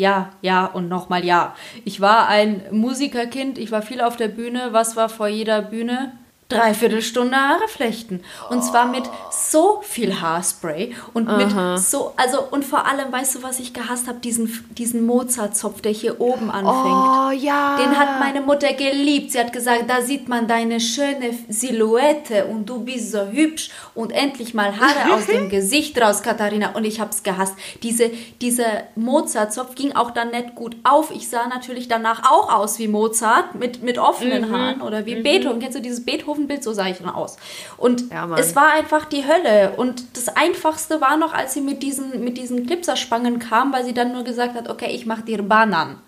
Ja, ja und nochmal ja. Ich war ein Musikerkind, ich war viel auf der Bühne. Was war vor jeder Bühne? Dreiviertel Stunde Haare flechten. Und zwar mit so viel Haarspray und mit Aha. so, also und vor allem, weißt du, was ich gehasst habe? Diesen, diesen Mozart-Zopf, der hier oben anfängt. Oh ja. Den hat meine Mutter geliebt. Sie hat gesagt, da sieht man deine schöne Silhouette und du bist so hübsch und endlich mal Haare aus dem Gesicht raus, Katharina. Und ich hab's gehasst. Diese, dieser Mozart-Zopf ging auch dann nicht gut auf. Ich sah natürlich danach auch aus wie Mozart mit, mit offenen Haaren oder wie Beethoven. Kennst du dieses Beethoven-Bild? So sah ich dann aus. Und Ja, es war einfach die Hölle. Und das Einfachste war noch, als sie mit diesen, mit diesen Clipserspangen kam, weil sie dann nur gesagt hat, okay, ich mach dir Banan.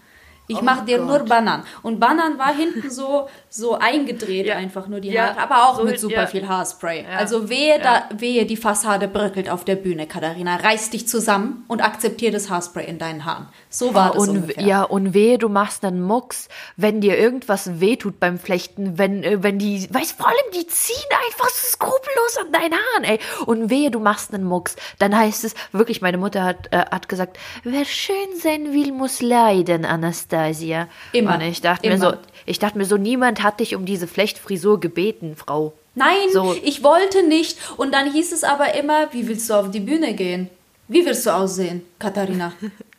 Ich Oh mach dir Gott. nur Banan. Und Banan war hinten so, so eingedreht, Ja. einfach nur die Ja, Haare, aber auch so- mit super ja. viel Haarspray. Also wehe, da, wehe, die Fassade bröckelt auf der Bühne, Katharina. Reiß dich zusammen und akzeptier das Haarspray in deinen Haaren. So war das und, ungefähr. ja, und wehe, du machst einen Mucks, wenn dir irgendwas wehtut beim Flechten, wenn, äh, wenn die, weißt vor allem, die ziehen einfach so skrupellos an deinen Haaren, ey. Und wehe, du machst einen Mucks, dann heißt es, wirklich, meine Mutter hat, äh, hat gesagt, wer schön sein will, muss leiden, Anastasia. Immer, Und ich dachte mir immer. so, ich dachte mir so, niemand hat dich um diese Flechtfrisur gebeten, Frau. Nein, So. ich wollte nicht. Und dann hieß es aber immer, wie willst du auf die Bühne gehen? Wie willst du aussehen, Katharina?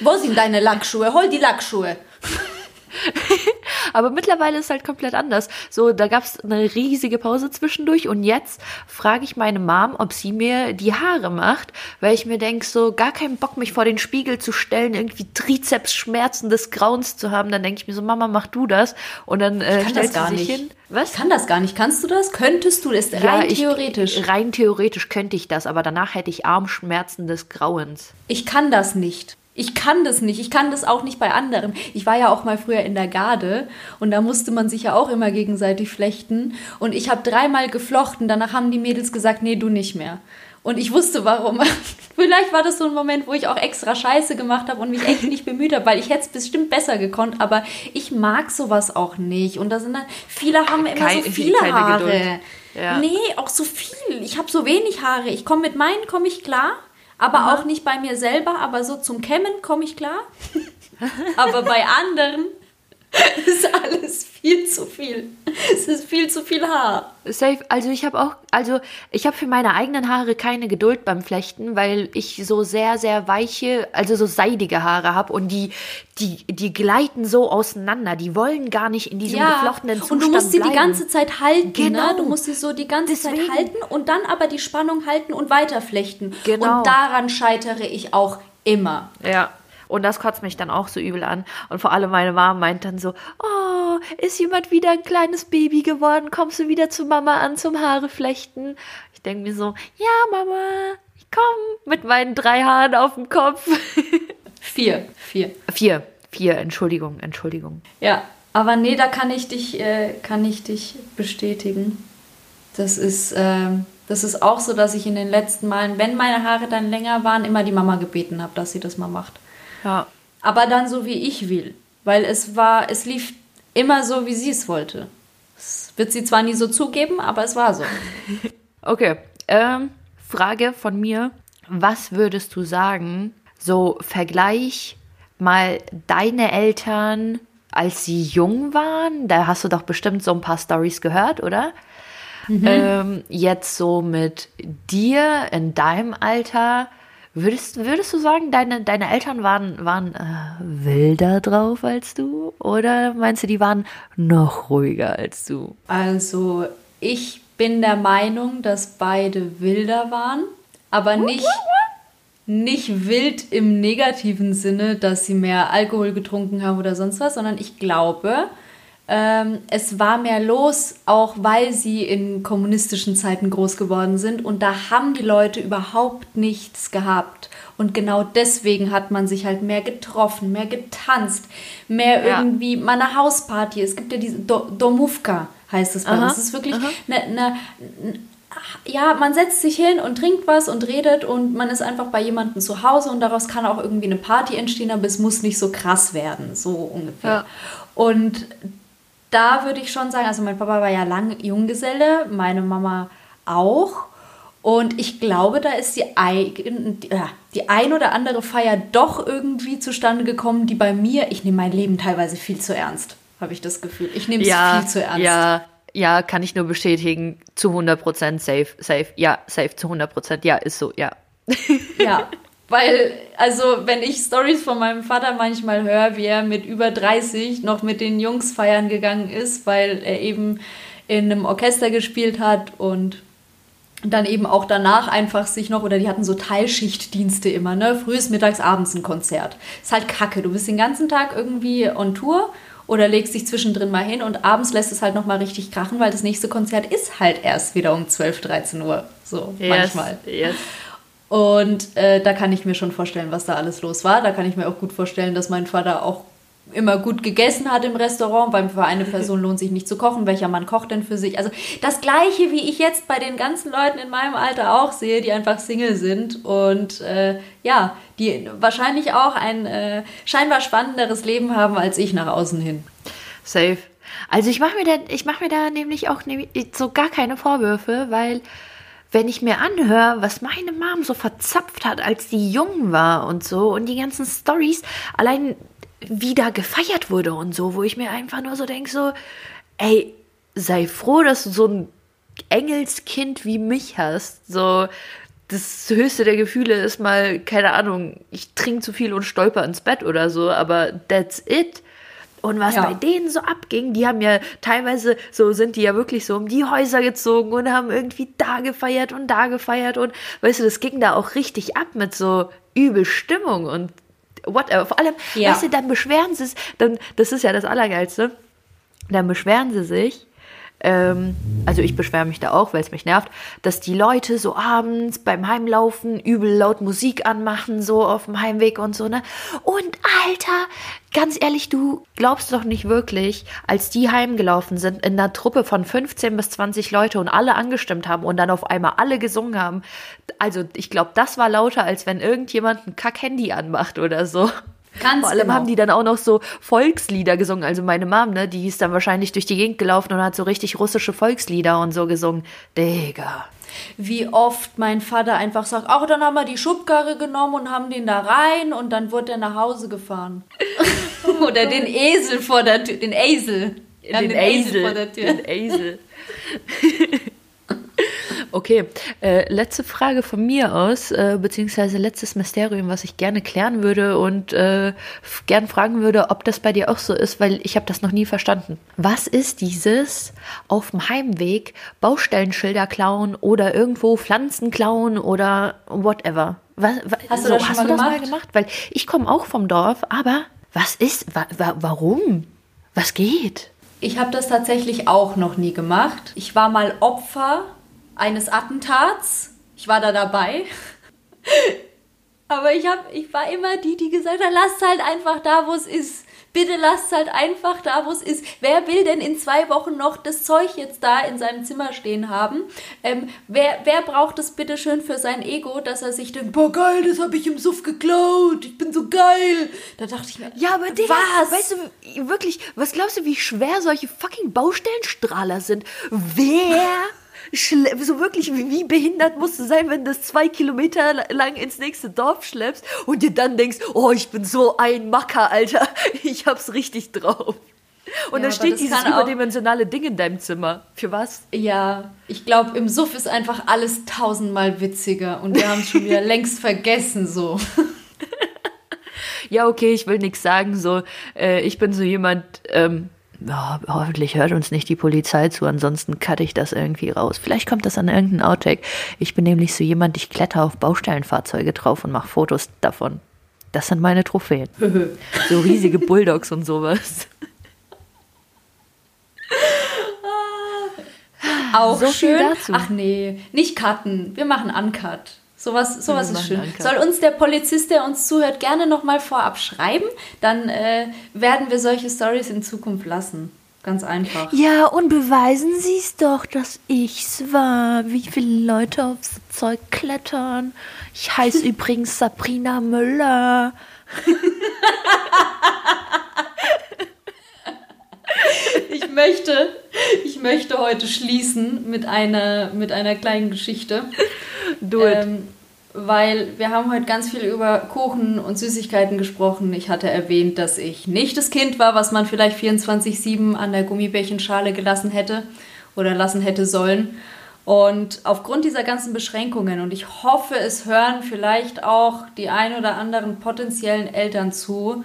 Wo sind deine Lackschuhe? Hol die Lackschuhe. Aber mittlerweile ist halt komplett anders. So, da gab's eine riesige Pause zwischendurch und jetzt frage ich meine Mom, ob sie mir die Haare macht, weil ich mir denk so, gar keinen Bock, mich vor den Spiegel zu stellen, irgendwie Trizepsschmerzen des Grauens zu haben. Dann denke ich mir so, Mama, mach du das. Und dann äh, kann stellt das gar sie sich nicht. hin. Was? Ich kann das gar nicht. Kannst du das? Könntest du das? Rein ich- theoretisch. Rein theoretisch könnte ich das, aber danach hätte ich Armschmerzen des Grauens. Ich kann das nicht. Ich kann das nicht. Ich kann das auch nicht bei anderen. Ich war ja auch mal früher in der Garde und da musste man sich ja auch immer gegenseitig flechten. Und ich habe dreimal geflochten. Danach haben die Mädels gesagt, nee, du nicht mehr. Und ich wusste warum. Vielleicht war das so ein Moment, wo ich auch extra Scheiße gemacht habe und mich echt nicht bemüht habe, weil ich hätte es bestimmt besser gekonnt. Aber ich mag sowas auch nicht. Und da sind dann, viele haben immer Kein- so viele Haare. Geduld. Ja. Nee, auch so viel. Ich habe so wenig Haare. Ich komme mit meinen, komme ich klar. Aber auch nicht bei mir selber, aber so zum Kämmen komme ich klar. aber bei anderen ist alles viel zu viel. Es ist viel zu viel Haar. Safe. Also ich habe auch, also ich habe für meine eigenen Haare keine Geduld beim Flechten, weil ich so sehr, sehr weiche, also so seidige Haare habe und die, die, die gleiten so auseinander. Die wollen gar nicht in diesem geflochtenen Zustand und du musst sie bleiben. die ganze Zeit halten. Genau. Ne? Du musst sie so die ganze Zeit Deswegen. halten und dann aber die Spannung halten und weiterflechten. Genau. Und daran scheitere ich auch immer. Ja. Und das kotzt mich dann auch so übel an. Und vor allem meine Mama meint dann so, oh, ist jemand wieder ein kleines Baby geworden? Kommst du wieder zu Mama an zum Haare flechten? Ich denke mir so, ja, Mama, ich komm mit meinen drei Haaren auf dem Kopf. Vier. Vier. Vier. Vier, Entschuldigung, Entschuldigung. Ja, aber nee, da kann ich dich, äh, kann ich dich bestätigen. Das ist, ähm, das ist auch so, dass ich in den letzten Malen, wenn meine Haare dann länger waren, immer die Mama gebeten habe, dass sie das mal macht. Ja. Aber dann so, wie ich will. Weil es war, es lief immer so, wie sie es wollte. Das wird sie zwar nie so zugeben, aber es war so. Okay. Ähm, Frage von mir. Was würdest du sagen, so Vergleich mal deine Eltern, als sie jung waren? Da hast du doch bestimmt so ein paar Stories gehört, oder? Ähm, jetzt so mit dir in deinem Alter. Würdest, würdest du sagen, deine, deine Eltern waren, waren äh, wilder drauf als du? Oder meinst du, die waren noch ruhiger als du? Also, ich bin der Meinung, dass beide wilder waren, aber nicht, nicht wild im negativen Sinne, dass sie mehr Alkohol getrunken haben oder sonst was, sondern ich glaube, ähm, es war mehr los, auch weil sie in kommunistischen Zeiten groß geworden sind und da haben die Leute überhaupt nichts gehabt. Und genau deswegen hat man sich halt mehr getroffen, mehr getanzt, mehr Ja. irgendwie mal eine Hausparty. Es gibt ja diese Do Domówka, heißt es bei Aha, uns. Es ist wirklich eine, eine, ja, man setzt sich hin und trinkt was und redet und man ist einfach bei jemandem zu Hause und daraus kann auch irgendwie eine Party entstehen, aber es muss nicht so krass werden, so ungefähr. Ja. Und da würde ich schon sagen, also mein Papa war ja lang Junggeselle, meine Mama auch. Und ich glaube, da ist die ein, die ein oder andere Feier doch irgendwie zustande gekommen, die bei mir, ich nehme mein Leben teilweise viel zu ernst, habe ich das Gefühl. Ich nehme es Ja, viel zu ernst. ja, ja, kann ich nur bestätigen. Zu 100% safe, safe. Ja, safe zu 100%. Ja, ist so, ja. Ja, weil, also, wenn ich Stories von meinem Vater manchmal höre, wie er mit über 30 noch mit den Jungs feiern gegangen ist, weil er eben in einem Orchester gespielt hat und dann eben auch danach einfach sich noch, oder die hatten so Teilschichtdienste immer, ne? Frühes, mittags, abends ein Konzert. Ist halt kacke. Du bist den ganzen Tag irgendwie on Tour oder legst dich zwischendrin mal hin und abends lässt es halt nochmal richtig krachen, weil das nächste Konzert ist halt erst wieder um 12, 13 Uhr. So, manchmal. Yes. Und äh, da kann ich mir schon vorstellen, was da alles los war. Da kann ich mir auch gut vorstellen, dass mein Vater auch immer gut gegessen hat im Restaurant, weil für eine Person lohnt sich nicht zu kochen. Welcher Mann kocht denn für sich? Also das Gleiche, wie ich jetzt bei den ganzen Leuten in meinem Alter auch sehe, die einfach Single sind und äh, ja, die wahrscheinlich auch ein äh, scheinbar spannenderes Leben haben als ich nach außen hin. Safe. Also ich mache mir da, ich mache mir da nämlich auch so gar keine Vorwürfe, weil wenn ich mir anhöre, was meine Mom so verzapft hat, als die jung war und so und die ganzen Stories, allein wie da gefeiert wurde und so, wo ich mir einfach nur so denke, so, ey, sei froh, dass du so ein Engelskind wie mich hast. So, das höchste der Gefühle ist mal, keine Ahnung, ich trinke zu viel und stolper ins Bett oder so, aber that's it. Und was Ja. bei denen so abging, die haben ja teilweise, so sind die ja wirklich so um die Häuser gezogen und haben irgendwie da gefeiert und da gefeiert und weißt du, das ging da auch richtig ab mit so übel Stimmung und whatever. Vor allem, Ja. weißt du, dann beschweren sie es, dann, das ist ja das Allergeilste, dann beschweren sie sich, ähm, also ich beschwere mich da auch, weil es mich nervt, dass die Leute so abends beim Heimlaufen übel laut Musik anmachen, so auf dem Heimweg und so, ne? Und Alter, ganz ehrlich, du glaubst doch nicht wirklich, als die heimgelaufen sind, in einer Truppe von 15 bis 20 Leute und alle angestimmt haben und dann auf einmal alle gesungen haben. Also ich glaube, das war lauter, als wenn irgendjemand ein Kack-Handy anmacht oder so. Ganz Vor allem genau. haben die dann auch noch so Volkslieder gesungen. Also meine Mom, ne, die ist dann wahrscheinlich durch die Gegend gelaufen und hat so richtig russische Volkslieder und so gesungen. Digga. Wie oft mein Vater einfach sagt, ach, dann haben wir die Schubkarre genommen und haben den da rein und dann wurde er nach Hause gefahren. Oder den Esel vor der Tür, den Esel. Ja, den Esel. vor der Tür. Den Esel. Okay, äh, letzte Frage von mir aus, äh, beziehungsweise letztes Mysterium, was ich gerne klären würde und äh, gern fragen würde, ob das bei dir auch so ist, weil ich habe das noch nie verstanden. Was ist dieses auf dem Heimweg Baustellenschilder klauen oder irgendwo Pflanzen klauen oder whatever? Was, wa- Hast du das schon hast mal du das mal gemacht? gemacht? Weil ich komme auch vom Dorf, aber was ist, wa, wa, warum? Was geht? Ich habe das tatsächlich auch noch nie gemacht. Ich war mal Opfer eines Attentats. Ich war da dabei. Aber ich, hab, ich war immer die, die gesagt hat, lasst halt einfach da, wo es ist. Bitte lasst halt einfach da, wo es ist. Wer will denn in zwei Wochen noch das Zeug jetzt da in seinem Zimmer stehen haben? Ähm, wer, wer braucht es bitte schön für sein Ego, dass er sich denkt, boah geil, das habe ich im Suff geklaut, ich bin so geil. Da dachte ich mir, Ja, aber Digga, was? weißt du, wirklich, was glaubst du, wie schwer solche fucking Baustellenstrahler sind? Wer, so wirklich, wie, behindert musst du sein, wenn du das zwei Kilometer lang ins nächste Dorf schleppst und dir dann denkst, oh, ich bin so ein Macker, Alter, ich hab's richtig drauf. Und Ja, dann steht dieses überdimensionale Ding in deinem Zimmer. Für was? Ja, ich glaube, im Suff ist einfach alles tausendmal witziger und wir haben es schon wieder längst vergessen so. Ja, okay, ich will nichts sagen, so, äh, ich bin so jemand, ähm, ja, hoffentlich hört uns nicht die Polizei zu, ansonsten cutte ich das irgendwie raus. Vielleicht kommt das an irgendeinen Outtake. Ich bin nämlich so jemand, ich kletter auf Baustellenfahrzeuge drauf und mache Fotos davon. Das sind meine Trophäen. so riesige Bulldogs und sowas. Auch So schön. Ach nee, nicht cutten, wir machen Uncut. Sowas, sowas ist schön. Soll uns der Polizist, der uns zuhört, gerne nochmal vorab schreiben, dann äh, werden wir solche Stories in Zukunft lassen. Ganz einfach. Ja, und beweisen Sie es doch, dass ich's war. Wie viele Leute aufs Zeug klettern. Ich heiße übrigens Sabrina Müller. Ich möchte, ich möchte heute schließen mit einer, mit einer kleinen Geschichte. Do it. Ähm, weil wir haben heute ganz viel über Kuchen und Süßigkeiten gesprochen. Ich hatte erwähnt, dass ich nicht das Kind war, was man vielleicht 24-7 an der Gummibärchenschale gelassen hätte oder lassen hätte sollen. Und aufgrund dieser ganzen Beschränkungen, und ich hoffe, es hören vielleicht auch die ein oder anderen potenziellen Eltern zu,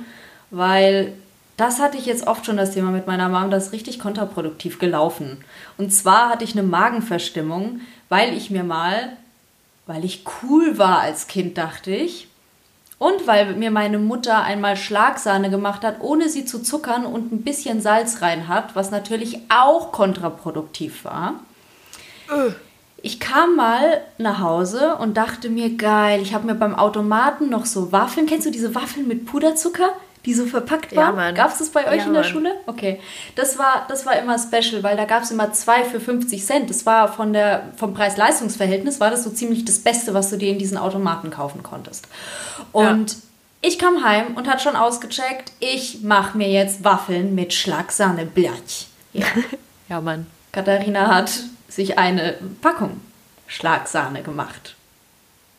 weil das hatte ich jetzt oft schon das Thema mit meiner Mom, das ist richtig kontraproduktiv gelaufen. Und zwar hatte ich eine Magenverstimmung, weil ich mir mal weil ich cool war als Kind, dachte ich. Und weil mir meine Mutter einmal Schlagsahne gemacht hat, ohne sie zu zuckern und ein bisschen Salz rein hat, was natürlich auch kontraproduktiv war. Ich kam mal nach Hause und dachte mir, geil, ich habe mir beim Automaten noch so Waffeln. Kennst du diese Waffeln mit Puderzucker? Die so verpackt waren? Ja, gab es das bei euch ja, in der Mann. Schule? Okay. Das war, das war immer special, weil da gab es immer zwei für 50 Cent. Das war von der, vom Preis-Leistungs-Verhältnis war das so ziemlich das Beste, was du dir in diesen Automaten kaufen konntest. Und ja. ich kam heim und hat schon ausgecheckt, ich mache mir jetzt Waffeln mit Schlagsahne Blech. Ja. ja, Mann. Katharina hat sich eine Packung Schlagsahne gemacht.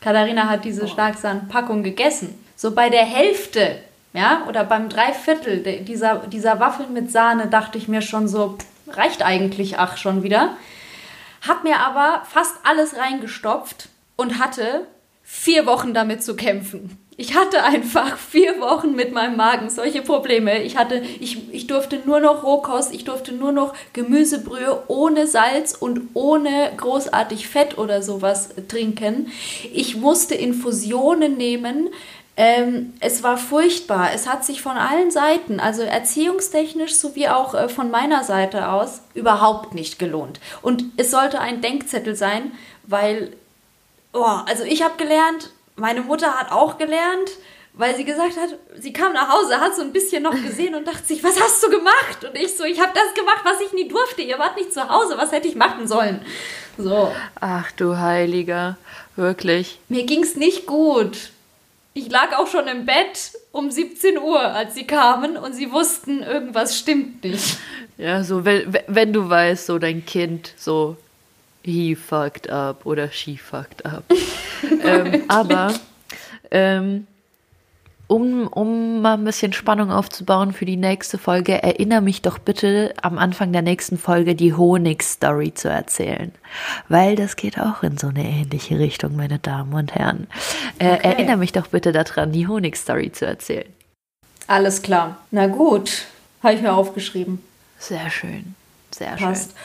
Katharina hat diese oh. Schlagsahne-Packung gegessen. So bei der Hälfte ja, oder beim Dreiviertel dieser, dieser Waffeln mit Sahne dachte ich mir schon so, reicht eigentlich ach schon wieder. Hab mir aber fast alles reingestopft und hatte vier Wochen damit zu kämpfen. Ich hatte einfach vier Wochen mit meinem Magen solche Probleme. Ich hatte, ich, ich durfte nur noch Rohkost, ich durfte nur noch Gemüsebrühe ohne Salz und ohne großartig Fett oder sowas trinken. Ich musste Infusionen nehmen, ähm, es war furchtbar. Es hat sich von allen Seiten, also erziehungstechnisch sowie auch äh, von meiner Seite aus, überhaupt nicht gelohnt. Und es sollte ein Denkzettel sein, weil, oh, also ich habe gelernt, meine Mutter hat auch gelernt, weil sie gesagt hat, sie kam nach Hause, hat so ein bisschen noch gesehen und dachte sich, was hast du gemacht? Und ich so, ich habe das gemacht, was ich nie durfte. Ihr wart nicht zu Hause, was hätte ich machen sollen? So. Ach du Heiliger, wirklich. Mir ging's nicht gut. Ich lag auch schon im Bett um 17 Uhr, als sie kamen und sie wussten, irgendwas stimmt nicht. Ja, so, wenn, wenn du weißt, so dein Kind, so, he fucked up oder she fucked up. ähm, aber, ähm, um, um mal ein bisschen Spannung aufzubauen für die nächste Folge, erinnere mich doch bitte am Anfang der nächsten Folge die Honig-Story zu erzählen. Weil das geht auch in so eine ähnliche Richtung, meine Damen und Herren. Äh, okay. Erinnere mich doch bitte daran, die Honig-Story zu erzählen. Alles klar. Na gut, habe ich mir aufgeschrieben. Sehr schön. Sehr Passt. schön.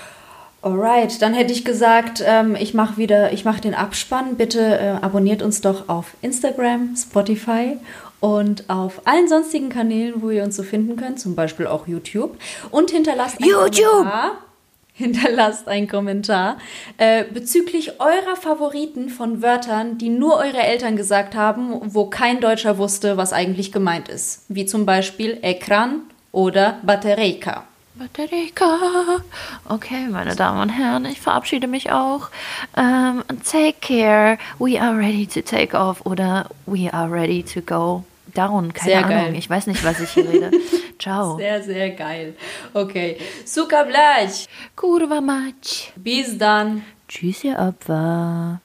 Alright, dann hätte ich gesagt, ähm, ich mache wieder, ich mache den Abspann. Bitte äh, abonniert uns doch auf Instagram, Spotify und auf allen sonstigen Kanälen, wo ihr uns so finden könnt, zum Beispiel auch YouTube. Und hinterlasst einen YouTube. Kommentar. Hinterlasst einen Kommentar äh, bezüglich eurer Favoriten von Wörtern, die nur eure Eltern gesagt haben, wo kein Deutscher wusste, was eigentlich gemeint ist. Wie zum Beispiel Ekran oder Baterejka. Baterika. Okay, meine Damen und Herren, ich verabschiede mich auch. Um, take care. We are ready to take off oder we are ready to go down. Keine sehr Ahnung. Geil. Ich weiß nicht, was ich hier rede. Ciao. Sehr, sehr geil. Okay. Suka blać. Kurwa mać. Bis dann. Tschüss, ihr Opfer.